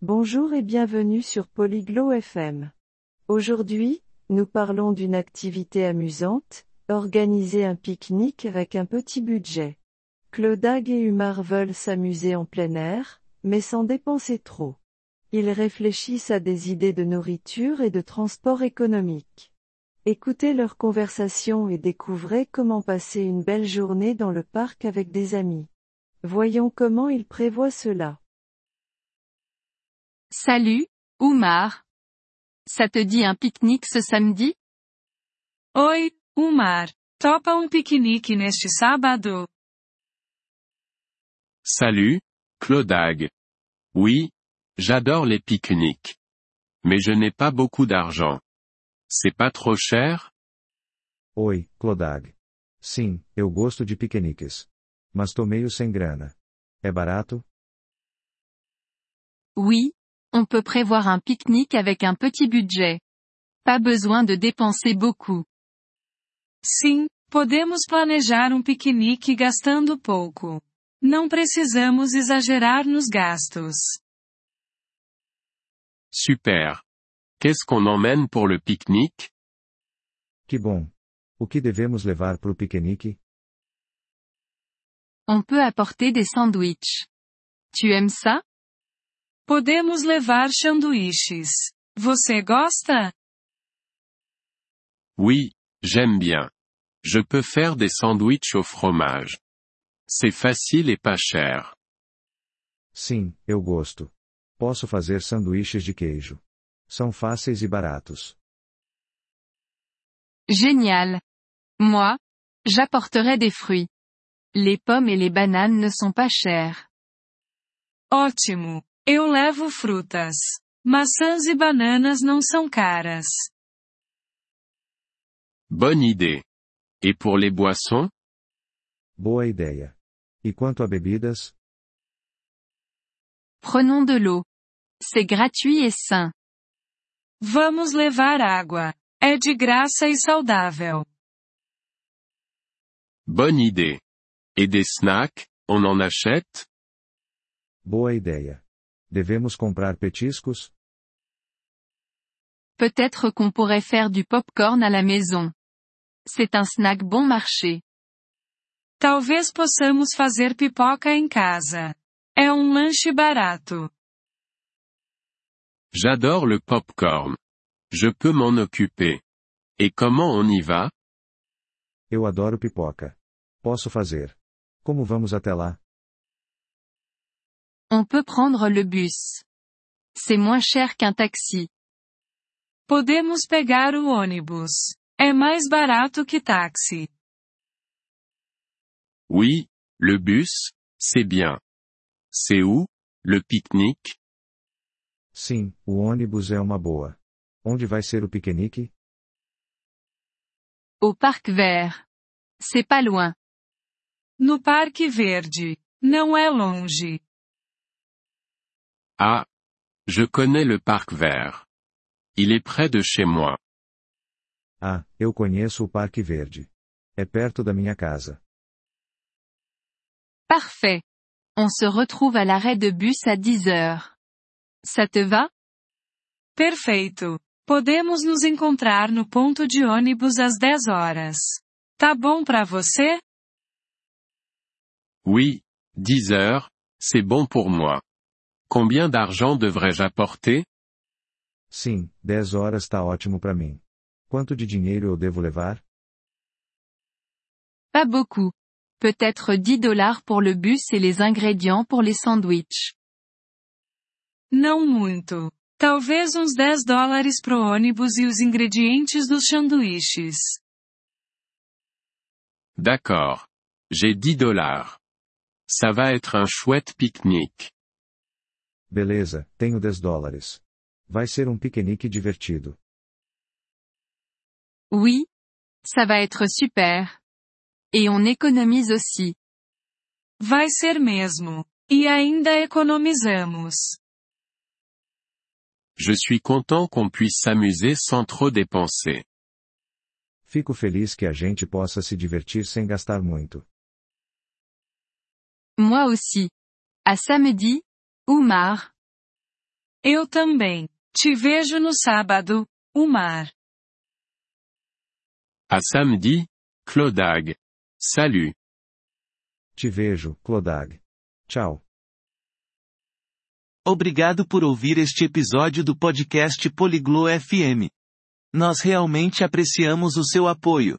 Bonjour et bienvenue sur Polyglot FM. Aujourd'hui, nous parlons d'une activité amusante, organiser un pique-nique avec un petit budget. Claudag et Humar veulent s'amuser en plein air, mais sans dépenser trop. Ils réfléchissent à des idées de nourriture et de transport économique. Écoutez leur conversation et découvrez comment passer une belle journée dans le parc avec des amis. Voyons comment ils prévoient cela. Salut, Oumar. Ça te dit un pique-nique ce samedi? Oi, Umar. Topa um piquenique neste sábado? Salut, Claudag. Oui, j'adore les pique-niques. Mais je n'ai pas beaucoup d'argent. C'est pas trop cher? Oi, Clodag. Sim, eu gosto de piqueniques. Mas tô meio sem grana. É barato? Oui, on peut prévoir un pique-nique avec un petit budget. Pas besoin de dépenser beaucoup. Sim, podemos planejar um piquenique gastando pouco. Não precisamos exagerar nos gastos. Super. Qu'est-ce qu'on emmène pour le pique-nique? Que bom. O que devemos levar pro piquenique? On peut apporter des sandwichs. Tu aimes ça? Podemos levar sanduíches. Você gosta? Oui, j'aime bien. Je peux faire des sandwichs au fromage. C'est facile et pas cher. Sim, eu gosto. Posso fazer sanduíches de queijo. São fáceis e baratos. Génial. Moi, j'apporterai des fruits. Les pommes et les bananes ne sont pas chères. Ótimo. Eu levo frutas. Maçãs e bananas não são caras. Bonne idée. Et pour les boissons? Boa ideia. E quanto a bebidas? Prenons de l'eau. C'est gratuit et sain. Vamos levar água. É de graça e saudável. Bonne idée. Et des snacks, on en achète? Boa ideia. Devemos comprar petiscos? Peut-être qu'on pourrait faire du popcorn à la maison. C'est un snack bon marché. Talvez possamos fazer pipoca em casa. É um lanche barato. J'adore le popcorn. Je peux m'en occuper. Et comment on y va? Eu adoro pipoca. Posso fazer. Como vamos até lá? On peut prendre le bus. C'est moins cher qu'un taxi. Podemos pegar o ônibus. É mais barato que táxi. Oui, le bus, c'est bien. C'est où, le pique-nique? Sim, o ônibus é uma boa. Onde vai ser o piquenique? Au parc vert. C'est pas loin. No Parque Verde. Não é longe. Ah. Je connais le parc vert. Il est près de chez moi. Ah, eu conheço o Parque Verde. É perto da minha casa. Parfait. On se retrouve à l'arrêt de bus à 10 heures. Ça te va? Perfeito. Podemos nos encontrar no ponto de ônibus às 10 horas. Tá bom pra você? Oui, 10 heures, c'est bon pour moi. Combien d'argent devrais-je apporter? Sim, 10 horas tá ótimo pra mim. Quanto de dinheiro eu devo levar? Pas beaucoup. Peut-être 10 dollars pour le bus et les ingrédients pour les sandwichs. Não muito. Talvez uns 10 dólares pro ônibus e os ingredientes dos sanduíches. D'accord. J'ai 10 dollars. Ça va être un chouette pique-nique. Beleza, tenho 10 dólares. Vai ser um piquenique divertido. Oui. Ça va être super. Et on économise aussi. Vai ser mesmo. E ainda economizamos. Je suis content qu'on puisse s'amuser sans trop dépenser. Fico feliz que a gente possa se divertir sem gastar muito. Moi aussi. À samedi, Oumar. Eu também. Te vejo no sábado, Umar. À samedi, Clodag. Salut. Te vejo, Clodag. Tchau. Obrigado por ouvir este episódio do podcast Poliglo FM. Nós realmente apreciamos o seu apoio.